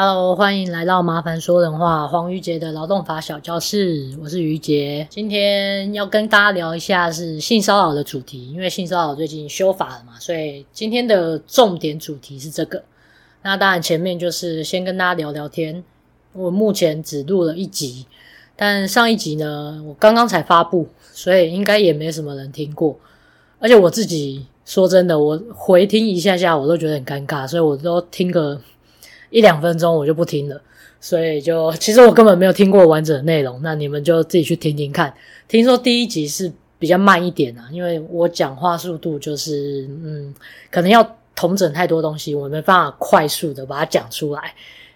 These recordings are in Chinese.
Hello，欢迎来到麻烦说人话黄瑜杰的劳动法小教室，我是瑜杰。今天要跟大家聊一下是性骚扰的主题，因为性骚扰最近修法了嘛，所以今天的重点主题是这个。那当然前面就是先跟大家聊聊天。我目前只录了一集，但上一集呢，我刚刚才发布，所以应该也没什么人听过。而且我自己说真的，我回听一下下，我都觉得很尴尬，所以我都听个。一两分钟我就不听了，所以就其实我根本没有听过完整的内容，那你们就自己去听听看。听说第一集是比较慢一点啊，因为我讲话速度就是嗯，可能要统整太多东西，我没办法快速的把它讲出来，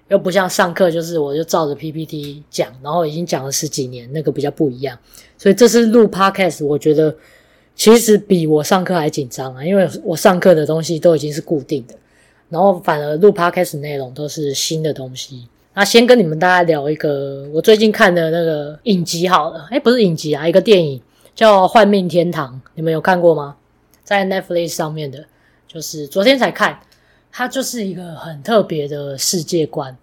又不像上课就是我就照着 PPT 讲，然后已经讲了十几年，那个比较不一样。所以这次录 Podcast，我觉得其实比我上课还紧张啊，因为我上课的东西都已经是固定的。然后反而录 podcast 内容都是新的东西。那先跟你们大家聊一个我最近看的那个影集好了，诶，不是影集啊，一个电影叫《幻命天堂》，你们有看过吗？在 Netflix 上面的，就是昨天才看。它就是一个很特别的世界观，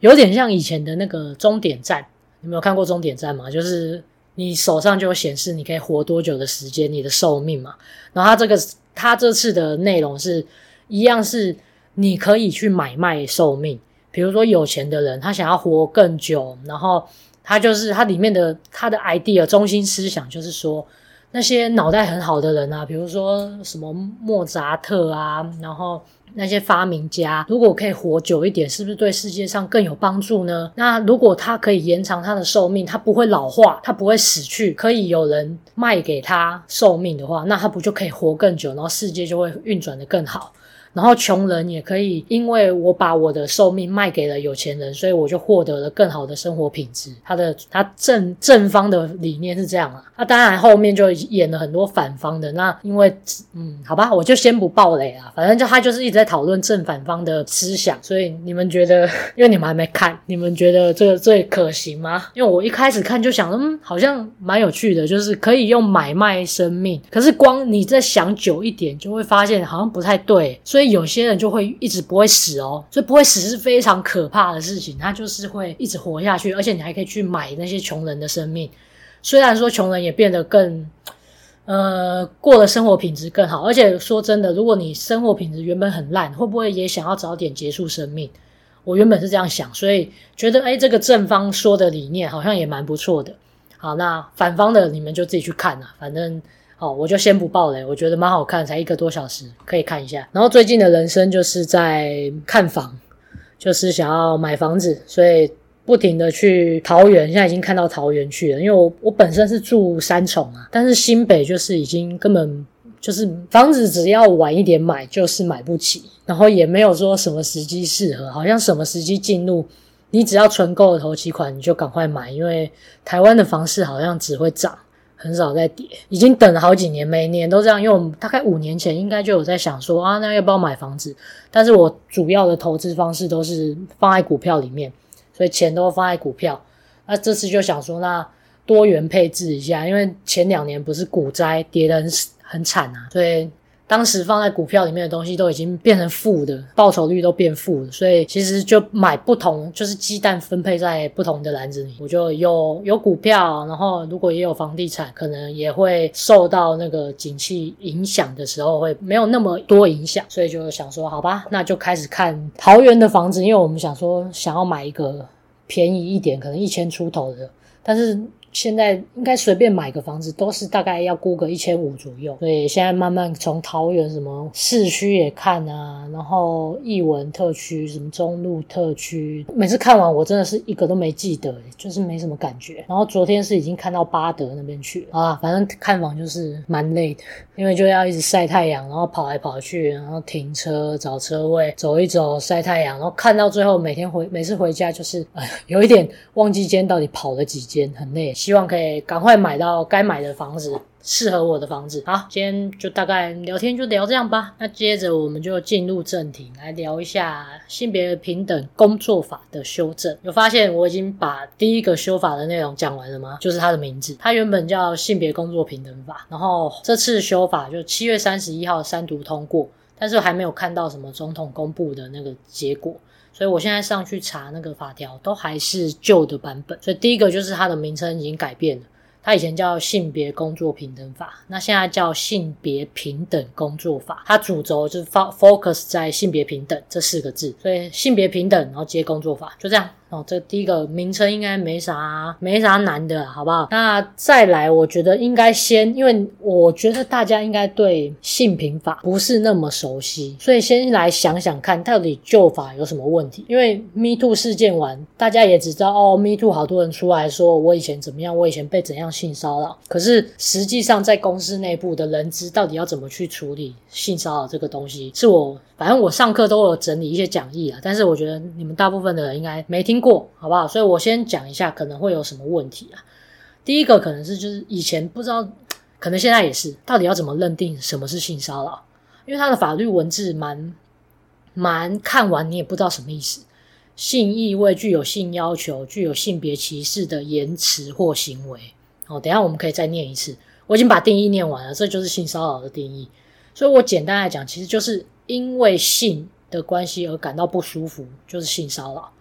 有点像以前的那个终点站。你们有看过终点站吗？就是你手上就显示你可以活多久的时间，你的寿命嘛。然后它这个它这次的内容是一样是。你可以去买卖寿命，比如说有钱的人，他想要活更久，然后他就是他里面的他的 idea 中心思想就是说，那些脑袋很好的人啊，比如说什么莫扎特啊，然后那些发明家，如果可以活久一点，是不是对世界上更有帮助呢？那如果他可以延长他的寿命，他不会老化，他不会死去，可以有人卖给他寿命的话，那他不就可以活更久，然后世界就会运转的更好。然后穷人也可以，因为我把我的寿命卖给了有钱人，所以我就获得了更好的生活品质。他的他正正方的理念是这样啊，那当然后面就演了很多反方的。那因为嗯，好吧，我就先不爆雷啊，反正就他就是一直在讨论正反方的思想。所以你们觉得，因为你们还没看，你们觉得这个最可行吗？因为我一开始看就想，嗯，好像蛮有趣的，就是可以用买卖生命。可是光你再想久一点，就会发现好像不太对，所以。以有些人就会一直不会死哦，所以不会死是非常可怕的事情。他就是会一直活下去，而且你还可以去买那些穷人的生命。虽然说穷人也变得更，呃，过了生活品质更好。而且说真的，如果你生活品质原本很烂，会不会也想要早点结束生命？我原本是这样想，所以觉得诶，这个正方说的理念好像也蛮不错的。好，那反方的你们就自己去看啦，反正。哦，我就先不爆雷，我觉得蛮好看，才一个多小时，可以看一下。然后最近的人生就是在看房，就是想要买房子，所以不停的去桃园，现在已经看到桃园去了。因为我我本身是住三重啊，但是新北就是已经根本就是房子只要晚一点买就是买不起，然后也没有说什么时机适合，好像什么时机进入，你只要存够了头期款，你就赶快买，因为台湾的房市好像只会涨。很少在跌，已经等了好几年，每年都这样。因为我们大概五年前应该就有在想说啊，那要不要买房子？但是我主要的投资方式都是放在股票里面，所以钱都放在股票。那这次就想说，那多元配置一下，因为前两年不是股灾跌得很很惨啊，所以。当时放在股票里面的东西都已经变成负的，报酬率都变负了，所以其实就买不同，就是鸡蛋分配在不同的篮子里。我就有有股票，然后如果也有房地产，可能也会受到那个景气影响的时候会没有那么多影响，所以就想说，好吧，那就开始看桃园的房子，因为我们想说想要买一个便宜一点，可能一千出头的，但是。现在应该随便买个房子都是大概要估个一千五左右，所以现在慢慢从桃园什么市区也看啊，然后艺文特区、什么中路特区，每次看完我真的是一个都没记得，就是没什么感觉。然后昨天是已经看到八德那边去了啊，反正看房就是蛮累的，因为就要一直晒太阳，然后跑来跑去，然后停车找车位，走一走晒太阳，然后看到最后每天回每次回家就是哎，有一点忘记今天到底跑了几间，很累。希望可以赶快买到该买的房子，适合我的房子。好，今天就大概聊天就聊这样吧。那接着我们就进入正题，来聊一下性别平等工作法的修正。有发现我已经把第一个修法的内容讲完了吗？就是它的名字，它原本叫性别工作平等法，然后这次修法就七月三十一号三读通过，但是还没有看到什么总统公布的那个结果。所以我现在上去查那个法条，都还是旧的版本。所以第一个就是它的名称已经改变了。它以前叫性别工作平等法，那现在叫性别平等工作法。它主轴就是 focus 在性别平等这四个字，所以性别平等，然后接工作法，就这样。哦，这第一个名称应该没啥没啥难的，好不好？那再来，我觉得应该先，因为我觉得大家应该对性平法不是那么熟悉，所以先来想想看，到底旧法有什么问题？因为 Me Too 事件完，大家也只知道哦，Me Too 好多人出来说我以前怎么样，我以前被怎样性骚扰。可是实际上在公司内部的人资到底要怎么去处理性骚扰这个东西，是我反正我上课都有整理一些讲义啊，但是我觉得你们大部分的人应该没听过，好不好？所以我先讲一下可能会有什么问题啊。第一个可能是就是以前不知道，可能现在也是，到底要怎么认定什么是性骚扰？因为它的法律文字蛮蛮看完你也不知道什么意思。性意味具有性要求、具有性别歧视的言辞或行为。哦，等下我们可以再念一次。我已经把定义念完了，这就是性骚扰的定义。所以我简单来讲，其实就是因为性的关系而感到不舒服，就是性骚扰。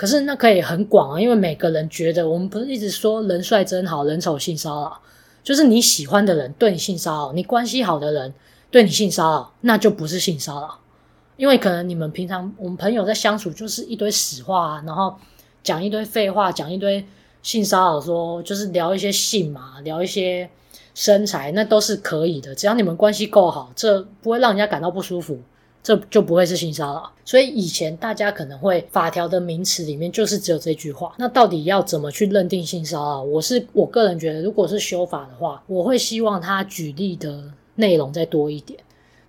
可是那可以很广啊，因为每个人觉得，我们不是一直说人帅真好人丑性骚扰，就是你喜欢的人对你性骚扰，你关系好的人对你性骚扰，那就不是性骚扰，因为可能你们平常我们朋友在相处就是一堆死话啊，然后讲一堆废话，讲一堆性骚扰，说就是聊一些性嘛，聊一些身材，那都是可以的，只要你们关系够好，这不会让人家感到不舒服。这就不会是性骚扰，所以以前大家可能会法条的名词里面就是只有这句话。那到底要怎么去认定性骚扰？我是我个人觉得，如果是修法的话，我会希望他举例的内容再多一点。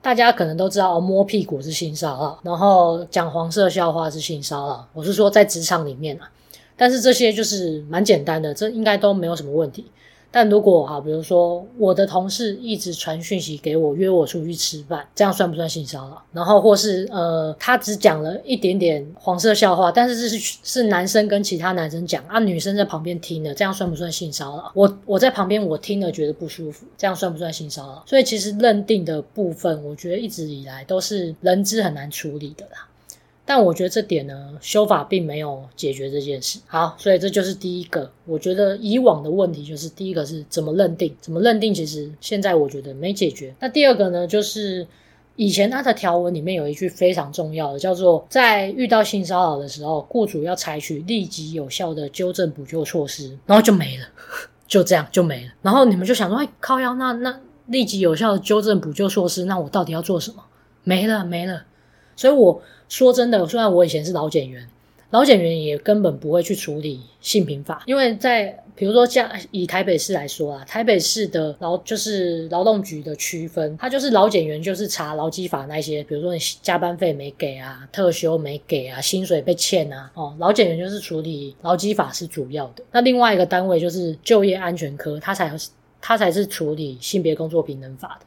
大家可能都知道，摸屁股是性骚扰，然后讲黄色笑话是性骚扰。我是说在职场里面啊，但是这些就是蛮简单的，这应该都没有什么问题。但如果哈，比如说我的同事一直传讯息给我，约我出去吃饭，这样算不算性骚扰？然后或是呃，他只讲了一点点黄色笑话，但是是是男生跟其他男生讲啊，女生在旁边听的，这样算不算性骚扰？我我在旁边我听了觉得不舒服，这样算不算性骚扰？所以其实认定的部分，我觉得一直以来都是人资很难处理的啦。但我觉得这点呢，修法并没有解决这件事。好，所以这就是第一个。我觉得以往的问题就是第一个是怎么认定，怎么认定，其实现在我觉得没解决。那第二个呢，就是以前它的条文里面有一句非常重要的，叫做在遇到性骚扰的时候，雇主要采取立即有效的纠正补救措施，然后就没了，就这样就没了。然后你们就想说，哎，靠腰，那那立即有效的纠正补救措施，那我到底要做什么？没了，没了。所以我。说真的，虽然我以前是劳检员，劳检员也根本不会去处理性平法，因为在比如说像以台北市来说啊，台北市的劳就是劳动局的区分，它就是劳检员就是查劳基法那些，比如说你加班费没给啊，特休没给啊，薪水被欠啊，哦，劳检员就是处理劳基法是主要的。那另外一个单位就是就业安全科，它才它才是处理性别工作平等法的。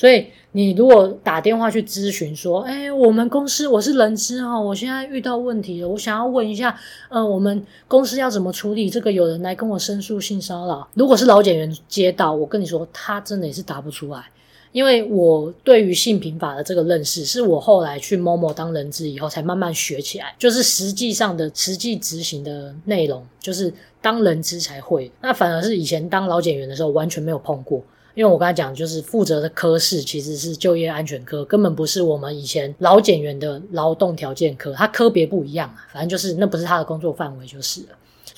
所以你如果打电话去咨询说，哎，我们公司我是人资哈，我现在遇到问题了，我想要问一下，呃，我们公司要怎么处理这个？有人来跟我申诉性骚扰。如果是老检员接到，我跟你说，他真的也是答不出来，因为我对于性平法的这个认识，是我后来去某某当人资以后才慢慢学起来，就是实际上的实际执行的内容，就是当人资才会。那反而是以前当老检员的时候，完全没有碰过。因为我刚才讲，就是负责的科室其实是就业安全科，根本不是我们以前老检员的劳动条件科，它科别不一样啊，反正就是那不是他的工作范围就是了。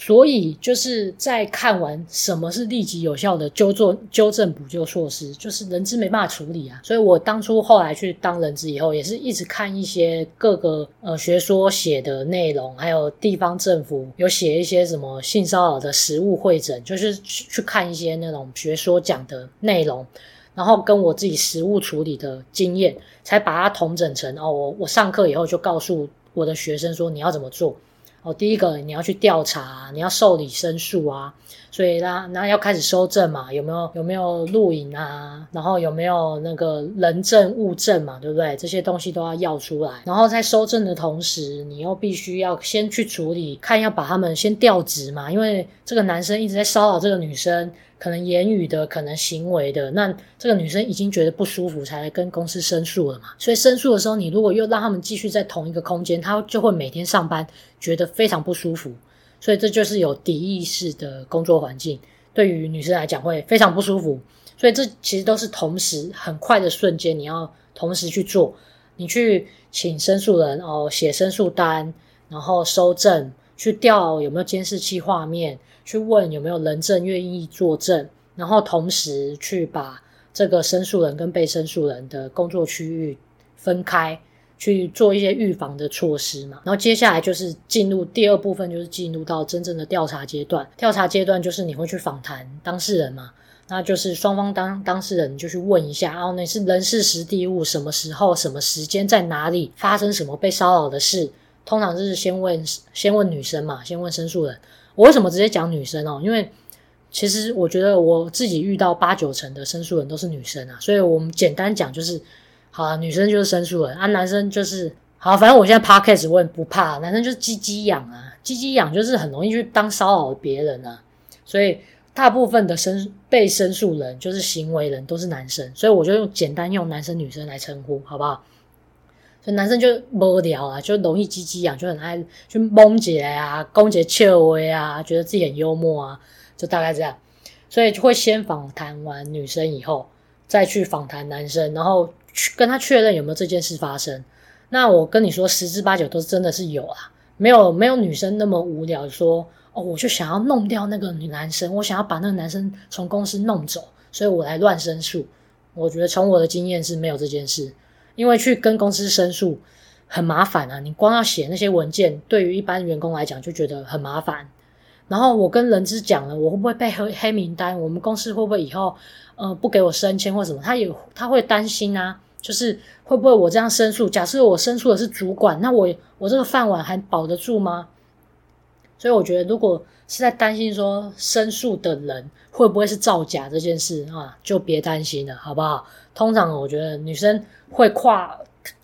所以就是在看完什么是立即有效的纠正纠正补救措施，就是人资没办法处理啊。所以我当初后来去当人资以后，也是一直看一些各个呃学说写的内容，还有地方政府有写一些什么性骚扰的实务会诊，就是去去看一些那种学说讲的内容，然后跟我自己实务处理的经验，才把它统整成哦，我我上课以后就告诉我的学生说你要怎么做。哦，第一个你要去调查，你要受理申诉啊，所以那那要开始收证嘛，有没有有没有录影啊，然后有没有那个人证物证嘛，对不对？这些东西都要要出来。然后在收证的同时，你又必须要先去处理，看要把他们先调职嘛，因为这个男生一直在骚扰这个女生。可能言语的，可能行为的，那这个女生已经觉得不舒服，才来跟公司申诉了嘛。所以申诉的时候，你如果又让他们继续在同一个空间，她就会每天上班觉得非常不舒服。所以这就是有敌意式的工作环境，对于女生来讲会非常不舒服。所以这其实都是同时很快的瞬间，你要同时去做，你去请申诉人哦，写申诉单，然后收证，去调有没有监视器画面。去问有没有人证愿意作证，然后同时去把这个申诉人跟被申诉人的工作区域分开，去做一些预防的措施嘛。然后接下来就是进入第二部分，就是进入到真正的调查阶段。调查阶段就是你会去访谈当事人嘛，那就是双方当当事人就去问一下，然后那是人事时地物，什么时候、什么时间、在哪里发生什么被骚扰的事。通常就是先问先问女生嘛，先问申诉人。我为什么直接讲女生哦？因为其实我觉得我自己遇到八九成的申诉人都是女生啊，所以我们简单讲就是，好啊，女生就是申诉人啊，男生就是好，反正我现在 podcast 我也不怕，男生就是鸡鸡痒啊，鸡鸡痒就是很容易去当骚扰别人啊，所以大部分的申被申诉人就是行为人都是男生，所以我就用简单用男生女生来称呼，好不好？所以男生就无聊啊，就容易鸡鸡痒，就很爱去蒙起来啊，攻击切威啊，觉得自己很幽默啊，就大概这样。所以就会先访谈完女生以后，再去访谈男生，然后去跟他确认有没有这件事发生。那我跟你说，十之八九都真的是有啊，没有没有女生那么无聊，说哦，我就想要弄掉那个女男生，我想要把那个男生从公司弄走，所以我来乱申诉。我觉得从我的经验是没有这件事。因为去跟公司申诉很麻烦啊，你光要写那些文件，对于一般员工来讲就觉得很麻烦。然后我跟人资讲了，我会不会被黑黑名单？我们公司会不会以后呃不给我升迁或什么？他也他会担心啊，就是会不会我这样申诉？假设我申诉的是主管，那我我这个饭碗还保得住吗？所以我觉得，如果是在担心说申诉的人会不会是造假这件事啊，就别担心了，好不好？通常我觉得女生。会跨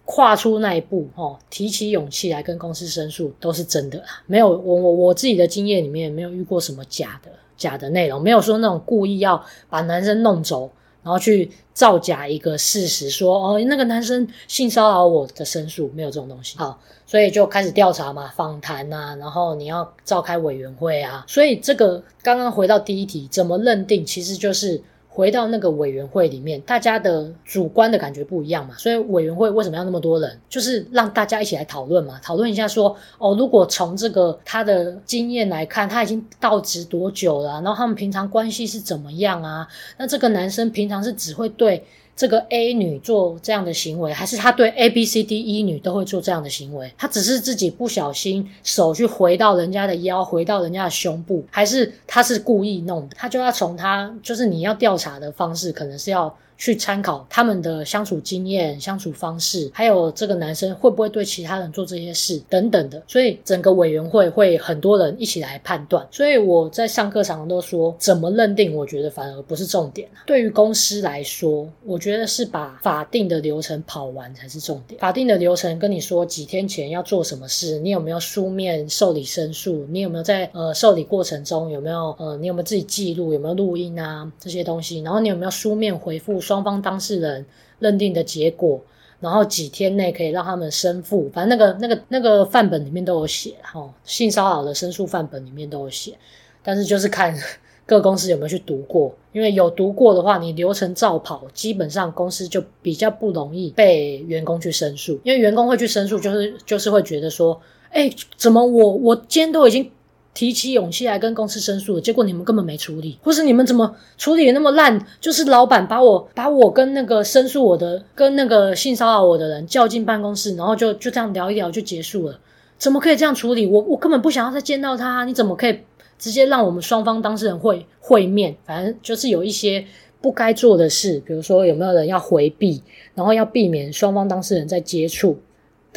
跨出那一步，哦，提起勇气来跟公司申诉，都是真的。没有我我我自己的经验里面，没有遇过什么假的假的内容，没有说那种故意要把男生弄走，然后去造假一个事实，说哦那个男生性骚扰我的申诉，没有这种东西。好，所以就开始调查嘛，访谈啊，然后你要召开委员会啊。所以这个刚刚回到第一题，怎么认定，其实就是。回到那个委员会里面，大家的主观的感觉不一样嘛，所以委员会为什么要那么多人？就是让大家一起来讨论嘛，讨论一下说，哦，如果从这个他的经验来看，他已经到职多久了？然后他们平常关系是怎么样啊？那这个男生平常是只会对。这个 A 女做这样的行为，还是他对 A、B、C、D、E 女都会做这样的行为？他只是自己不小心手去回到人家的腰，回到人家的胸部，还是他是故意弄的？他就要从他，就是你要调查的方式，可能是要。去参考他们的相处经验、相处方式，还有这个男生会不会对其他人做这些事等等的，所以整个委员会会很多人一起来判断。所以我在上课常常都说，怎么认定，我觉得反而不是重点。对于公司来说，我觉得是把法定的流程跑完才是重点。法定的流程跟你说几天前要做什么事，你有没有书面受理申诉？你有没有在呃受理过程中有没有呃你有没有自己记录？有没有录音啊这些东西？然后你有没有书面回复？双方当事人认定的结果，然后几天内可以让他们申复，反正那个那个那个范本里面都有写，哈，性骚扰的申诉范本里面都有写，但是就是看各公司有没有去读过，因为有读过的话，你流程照跑，基本上公司就比较不容易被员工去申诉，因为员工会去申诉，就是就是会觉得说，哎，怎么我我今天都已经。提起勇气来跟公司申诉的，结果你们根本没处理，或是你们怎么处理的那么烂？就是老板把我把我跟那个申诉我的、跟那个性骚扰我的人叫进办公室，然后就就这样聊一聊就结束了。怎么可以这样处理？我我根本不想要再见到他，你怎么可以直接让我们双方当事人会会面？反正就是有一些不该做的事，比如说有没有人要回避，然后要避免双方当事人在接触。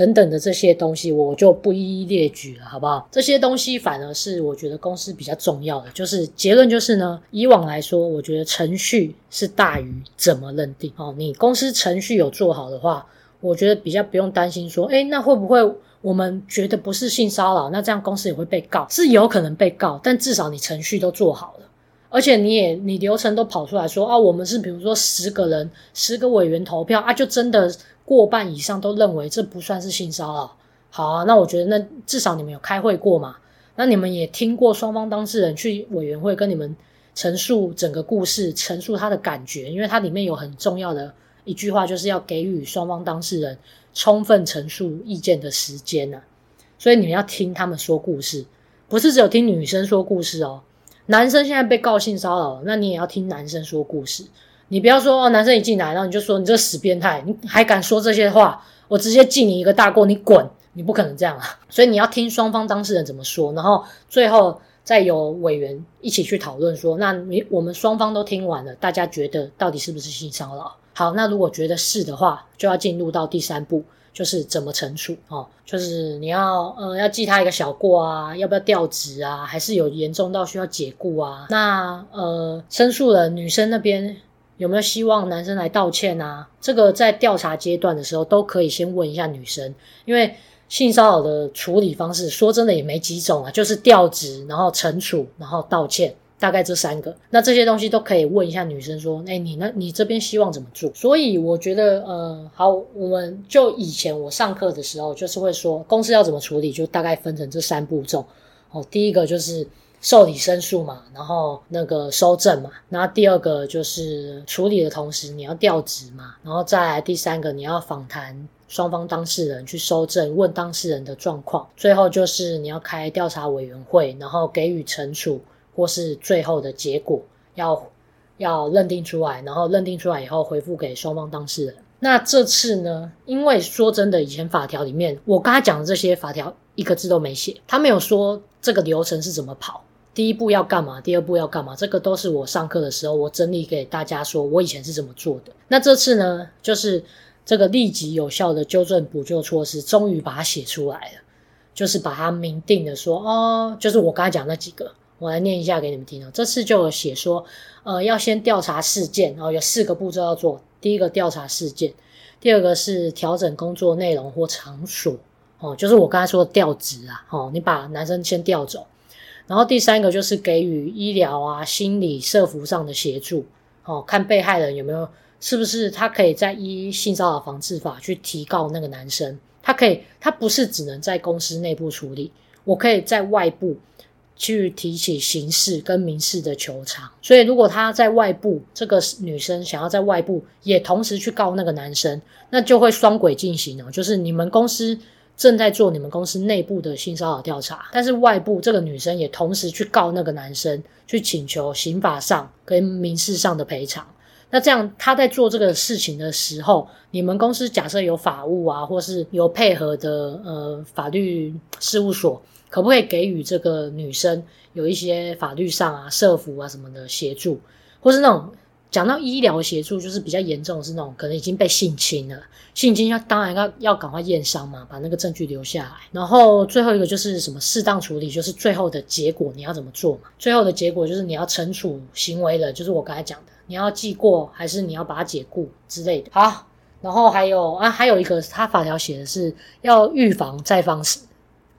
等等的这些东西，我就不一一列举了，好不好？这些东西反而是我觉得公司比较重要的，就是结论就是呢，以往来说，我觉得程序是大于怎么认定哦。你公司程序有做好的话，我觉得比较不用担心说，诶，那会不会我们觉得不是性骚扰，那这样公司也会被告？是有可能被告，但至少你程序都做好了。而且你也你流程都跑出来说啊，我们是比如说十个人，十个委员投票啊，就真的过半以上都认为这不算是性骚扰。好啊，那我觉得那至少你们有开会过嘛？那你们也听过双方当事人去委员会跟你们陈述整个故事，陈述他的感觉，因为它里面有很重要的一句话，就是要给予双方当事人充分陈述意见的时间啊。所以你们要听他们说故事，不是只有听女生说故事哦。男生现在被告性骚扰，那你也要听男生说故事。你不要说哦，男生一进来，然后你就说你这个死变态，你还敢说这些话？我直接记你一个大过，你滚！你不可能这样啊！所以你要听双方当事人怎么说，然后最后再由委员一起去讨论说，那你我们双方都听完了，大家觉得到底是不是性骚扰？好，那如果觉得是的话，就要进入到第三步。就是怎么惩处哦，就是你要呃要记他一个小过啊，要不要调职啊，还是有严重到需要解雇啊？那呃申诉人女生那边有没有希望男生来道歉啊？这个在调查阶段的时候都可以先问一下女生，因为性骚扰的处理方式说真的也没几种啊，就是调职，然后惩处，然后道歉。大概这三个，那这些东西都可以问一下女生说，哎，你呢？你这边希望怎么做？所以我觉得，呃，好，我们就以前我上课的时候，就是会说公司要怎么处理，就大概分成这三步骤。哦，第一个就是受理申诉嘛，然后那个收证嘛，然后第二个就是处理的同时你要调职嘛，然后再来第三个你要访谈双方当事人去收证，问当事人的状况，最后就是你要开调查委员会，然后给予惩处。或是最后的结果要要认定出来，然后认定出来以后回复给双方当事人。那这次呢？因为说真的，以前法条里面我刚才讲的这些法条一个字都没写，他没有说这个流程是怎么跑，第一步要干嘛，第二步要干嘛，这个都是我上课的时候我整理给大家说我以前是怎么做的。那这次呢，就是这个立即有效的纠正补救措施，终于把它写出来了，就是把它明定的说，哦，就是我刚才讲那几个。我来念一下给你们听哦。这次就有写说，呃，要先调查事件，然后有四个步骤要做。第一个调查事件，第二个是调整工作内容或场所，哦，就是我刚才说的调职啊，哦，你把男生先调走。然后第三个就是给予医疗啊、心理、社福上的协助，哦，看被害人有没有，是不是他可以在依性骚扰防治法去提告那个男生，他可以，他不是只能在公司内部处理，我可以在外部。去提起刑事跟民事的求偿，所以如果他在外部，这个女生想要在外部也同时去告那个男生，那就会双轨进行哦。就是你们公司正在做你们公司内部的性骚扰调查，但是外部这个女生也同时去告那个男生，去请求刑法上跟民事上的赔偿。那这样他在做这个事情的时候，你们公司假设有法务啊，或是有配合的呃法律事务所。可不可以给予这个女生有一些法律上啊、社服啊什么的协助，或是那种讲到医疗协助，就是比较严重的是那种可能已经被性侵了，性侵要当然要要赶快验伤嘛，把那个证据留下来。然后最后一个就是什么适当处理，就是最后的结果你要怎么做嘛？最后的结果就是你要惩处行为人，就是我刚才讲的，你要记过还是你要把它解雇之类的。好，然后还有啊，还有一个他法条写的是要预防再发生。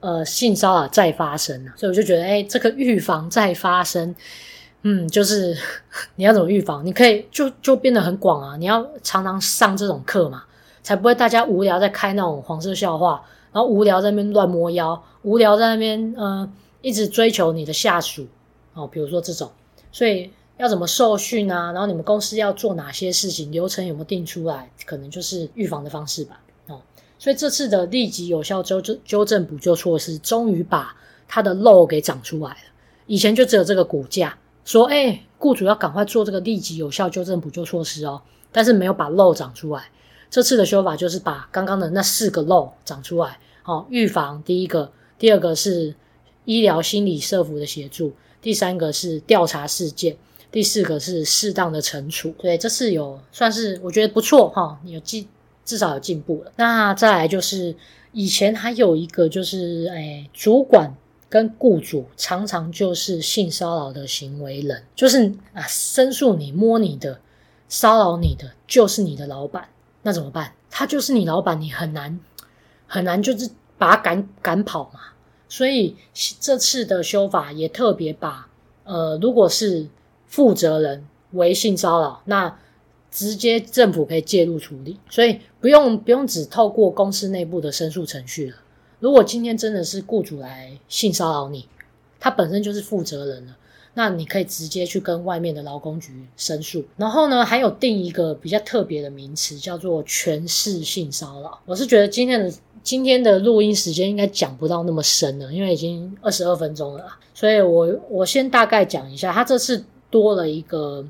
呃，性骚扰再发生了，所以我就觉得，哎，这个预防再发生，嗯，就是你要怎么预防？你可以就就变得很广啊，你要常常上这种课嘛，才不会大家无聊在开那种黄色笑话，然后无聊在那边乱摸腰，无聊在那边呃一直追求你的下属哦，比如说这种，所以要怎么受训啊？然后你们公司要做哪些事情，流程有没有定出来？可能就是预防的方式吧。哦所以这次的立即有效纠正纠正补救措施，终于把它的漏给长出来了。以前就只有这个骨架，说，哎，雇主要赶快做这个立即有效纠正补救措施哦，但是没有把漏长出来。这次的修法就是把刚刚的那四个漏长出来。好，预防第一个，第二个是医疗、心理、社福的协助，第三个是调查事件，第四个是适当的惩处。对，这次有算是我觉得不错哈，有进。至少有进步了。那再来就是以前还有一个就是，哎，主管跟雇主常常就是性骚扰的行为人，就是啊，申诉你、摸你的、骚扰你的，就是你的老板。那怎么办？他就是你老板，你很难很难就是把他赶赶跑嘛。所以这次的修法也特别把，呃，如果是负责人为性骚扰，那直接政府可以介入处理，所以不用不用只透过公司内部的申诉程序了。如果今天真的是雇主来性骚扰你，他本身就是负责人了，那你可以直接去跟外面的劳工局申诉。然后呢，还有定一个比较特别的名词，叫做权势性骚扰。我是觉得今天的今天的录音时间应该讲不到那么深了，因为已经二十二分钟了，所以我我先大概讲一下，他这次多了一个。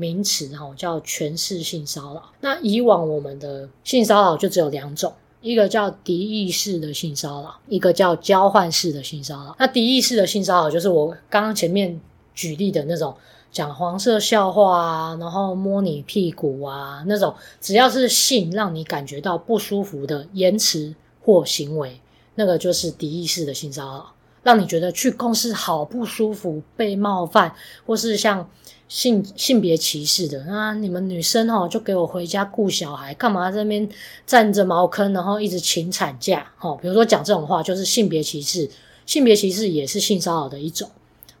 名词哈叫权势性骚扰。那以往我们的性骚扰就只有两种，一个叫敌意式的性骚扰，一个叫交换式的性骚扰。那敌意式的性骚扰就是我刚刚前面举例的那种讲黄色笑话啊，然后摸你屁股啊那种，只要是性让你感觉到不舒服的言辞或行为，那个就是敌意式的性骚扰，让你觉得去公司好不舒服、被冒犯，或是像。性性别歧视的啊！你们女生哦，就给我回家顾小孩，干嘛在那边占着茅坑，然后一直请产假？哦，比如说讲这种话，就是性别歧视。性别歧视也是性骚扰的一种，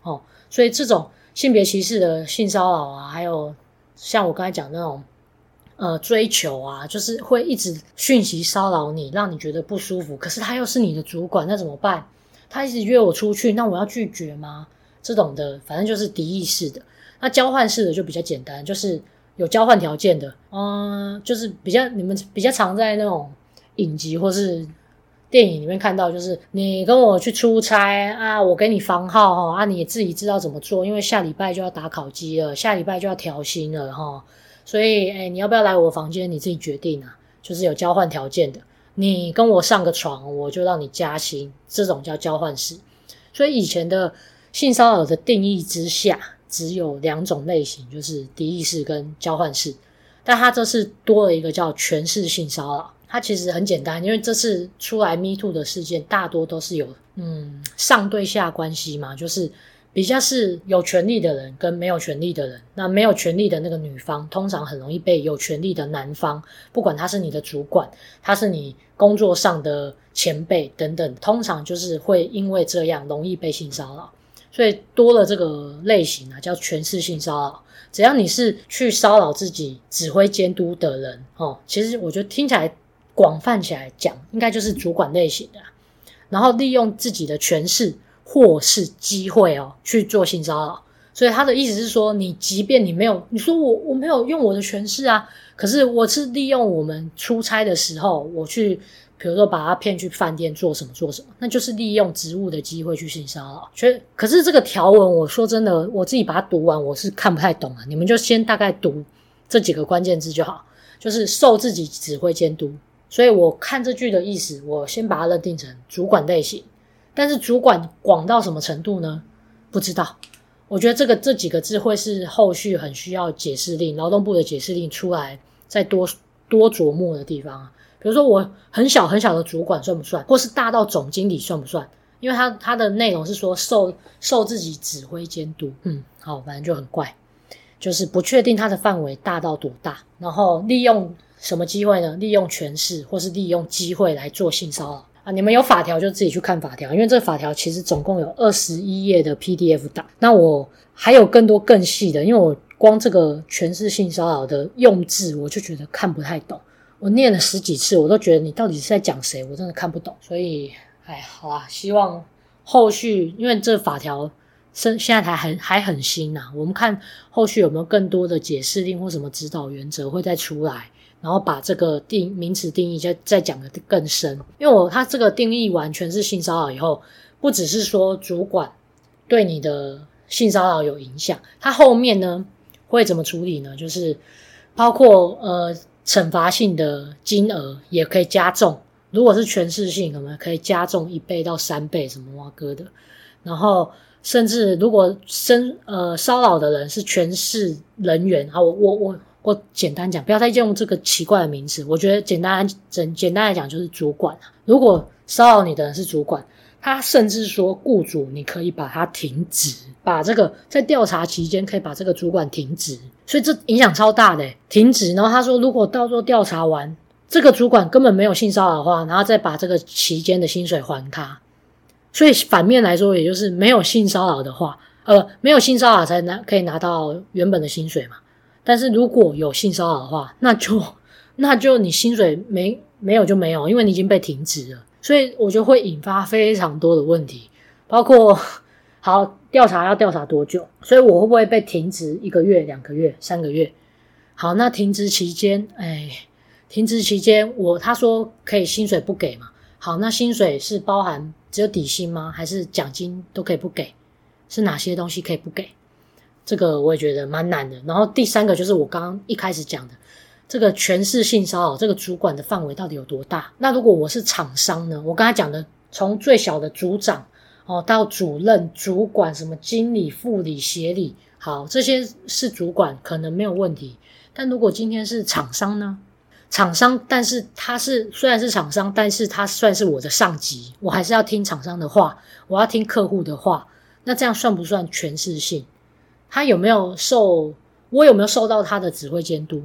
哦，所以这种性别歧视的性骚扰啊，还有像我刚才讲那种呃追求啊，就是会一直讯息骚扰你，让你觉得不舒服。可是他又是你的主管，那怎么办？他一直约我出去，那我要拒绝吗？这种的，反正就是敌意式的。那交换式的就比较简单，就是有交换条件的，嗯，就是比较你们比较常在那种影集或是电影里面看到，就是你跟我去出差啊，我给你房号哈，啊，你自己知道怎么做，因为下礼拜就要打考绩了，下礼拜就要调薪了哈，所以诶，你要不要来我房间，你自己决定啊，就是有交换条件的，你跟我上个床，我就让你加薪，这种叫交换式。所以以前的性骚扰的定义之下。只有两种类型，就是敌意式跟交换式，但它这次多了一个叫权势性骚扰。它其实很简单，因为这次出来 Me Too 的事件大多都是有嗯上对下关系嘛，就是比较是有权力的人跟没有权力的人。那没有权力的那个女方，通常很容易被有权力的男方，不管他是你的主管，他是你工作上的前辈等等，通常就是会因为这样容易被性骚扰。所以多了这个类型啊，叫权势性骚扰。只要你是去骚扰自己指挥监督的人，哦，其实我觉得听起来广泛起来讲，应该就是主管类型的。然后利用自己的权势或是机会哦去做性骚扰。所以他的意思是说，你即便你没有，你说我我没有用我的权势啊，可是我是利用我们出差的时候我去。比如说把他骗去饭店做什么做什么，那就是利用职务的机会去性骚扰。所以，可是这个条文，我说真的，我自己把它读完，我是看不太懂啊。你们就先大概读这几个关键字就好，就是受自己指挥监督。所以我看这句的意思，我先把它认定成主管类型。但是主管广到什么程度呢？不知道。我觉得这个这几个字会是后续很需要解释令，劳动部的解释令出来再多多琢磨的地方。比如说，我很小很小的主管算不算？或是大到总经理算不算？因为他他的内容是说受受自己指挥监督，嗯，好，反正就很怪，就是不确定他的范围大到多大，然后利用什么机会呢？利用权势或是利用机会来做性骚扰啊！你们有法条就自己去看法条，因为这个法条其实总共有二十一页的 PDF 档。那我还有更多更细的，因为我光这个权势性骚扰的用字，我就觉得看不太懂。我念了十几次，我都觉得你到底是在讲谁？我真的看不懂。所以，哎，好啊，希望后续，因为这法条现现在还很还很新呐，我们看后续有没有更多的解释令或什么指导原则会再出来，然后把这个定名词定义再再讲得更深。因为我他这个定义完全是性骚扰以后，不只是说主管对你的性骚扰有影响，他后面呢会怎么处理呢？就是包括呃。惩罚性的金额也可以加重，如果是权势性，可能可以加重一倍到三倍，什么哇哥的。然后甚至如果生呃骚扰的人是权势人员啊，我我我我简单讲，不要再用这个奇怪的名词。我觉得简单简简单来讲就是主管。如果骚扰你的人是主管，他甚至说雇主你可以把他停职，把这个在调查期间可以把这个主管停职，所以这影响超大的，停职。然后他说，如果到时候调查完这个主管根本没有性骚扰的话，然后再把这个期间的薪水还他。所以反面来说，也就是没有性骚扰的话，呃，没有性骚扰才拿可以拿到原本的薪水嘛。但是如果有性骚扰的话，那就那就你薪水没没有就没有，因为你已经被停职了。所以我就会引发非常多的问题，包括好调查要调查多久，所以我会不会被停职一个月、两个月、三个月？好，那停职期间，哎，停职期间我他说可以薪水不给嘛？好，那薪水是包含只有底薪吗？还是奖金都可以不给？是哪些东西可以不给？这个我也觉得蛮难的。然后第三个就是我刚刚一开始讲的。这个权势性骚扰，这个主管的范围到底有多大？那如果我是厂商呢？我刚才讲的，从最小的组长哦，到主任、主管、什么经理、副理、协理，好，这些是主管可能没有问题。但如果今天是厂商呢？厂商，但是他是虽然是厂商，但是他算是我的上级，我还是要听厂商的话，我要听客户的话。那这样算不算权势性？他有没有受？我有没有受到他的指挥监督？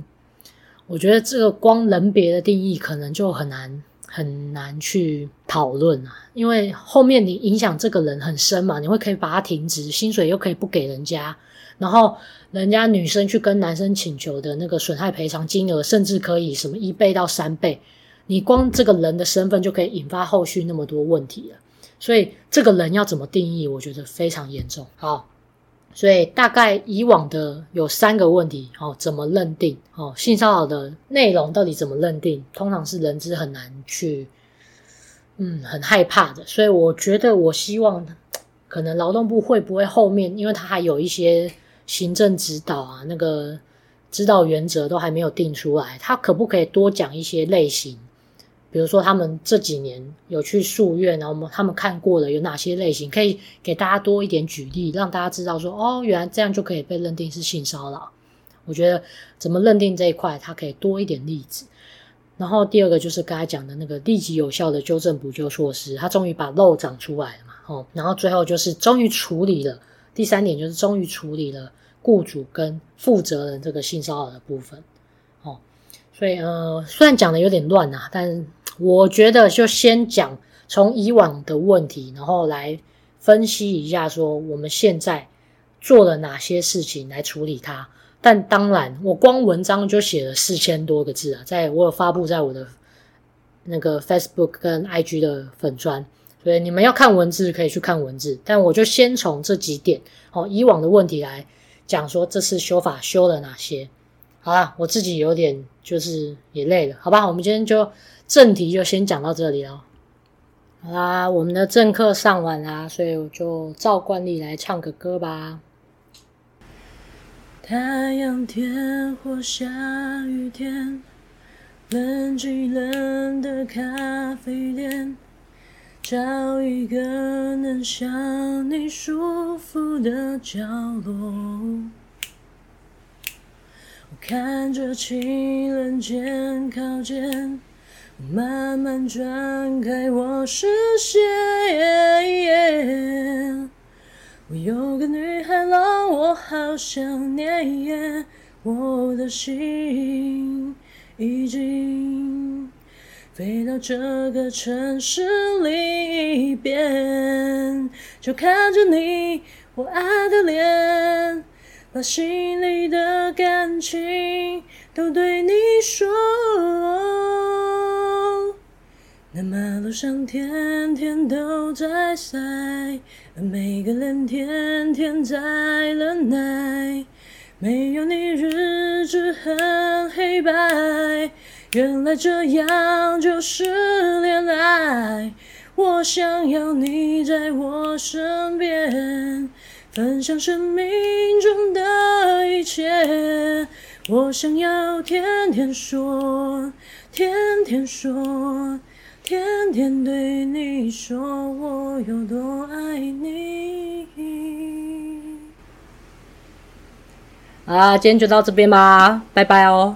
我觉得这个光人别的定义可能就很难很难去讨论啊，因为后面你影响这个人很深嘛，你会可以把他停职，薪水又可以不给人家，然后人家女生去跟男生请求的那个损害赔偿金额，甚至可以什么一倍到三倍，你光这个人的身份就可以引发后续那么多问题了，所以这个人要怎么定义，我觉得非常严重。好。所以大概以往的有三个问题，哦，怎么认定？哦，性骚扰的内容到底怎么认定？通常是人资很难去，嗯，很害怕的。所以我觉得，我希望可能劳动部会不会后面，因为他还有一些行政指导啊，那个指导原则都还没有定出来，他可不可以多讲一些类型？比如说，他们这几年有去诉愿，然后他们看过了有哪些类型，可以给大家多一点举例，让大家知道说，哦，原来这样就可以被认定是性骚扰。我觉得怎么认定这一块，它可以多一点例子。然后第二个就是刚才讲的那个立即有效的纠正补救措施，他终于把漏长出来了嘛，哦，然后最后就是终于处理了。第三点就是终于处理了雇主跟负责人这个性骚扰的部分，哦，所以呃，虽然讲的有点乱啊，但我觉得就先讲从以往的问题，然后来分析一下，说我们现在做了哪些事情来处理它。但当然，我光文章就写了四千多个字啊，在我有发布在我的那个 Facebook 跟 IG 的粉专，所以你们要看文字可以去看文字。但我就先从这几点哦，以往的问题来讲，说这次修法修了哪些。好啦，我自己有点就是也累了，好吧，我们今天就。正题就先讲到这里了。好啦，我们的正课上完啦，所以我就照惯例来唱个歌吧。太阳天或下雨天，人挤人的咖啡店，找一个能像你舒服的角落，看着情人肩靠肩。慢慢转开我视线，我有个女孩让我好想念，我的心已经飞到这个城市另一边，就看着你，我爱的脸，把心里的感情都对你说。那马路上天天都在塞，而每个人天天在忍耐。没有你日子很黑白，原来这样就是恋爱。我想要你在我身边，分享生命中的一切。我想要天天说，天天说。天天对你说我有多爱你。啊，今天就到这边吧，拜拜哦。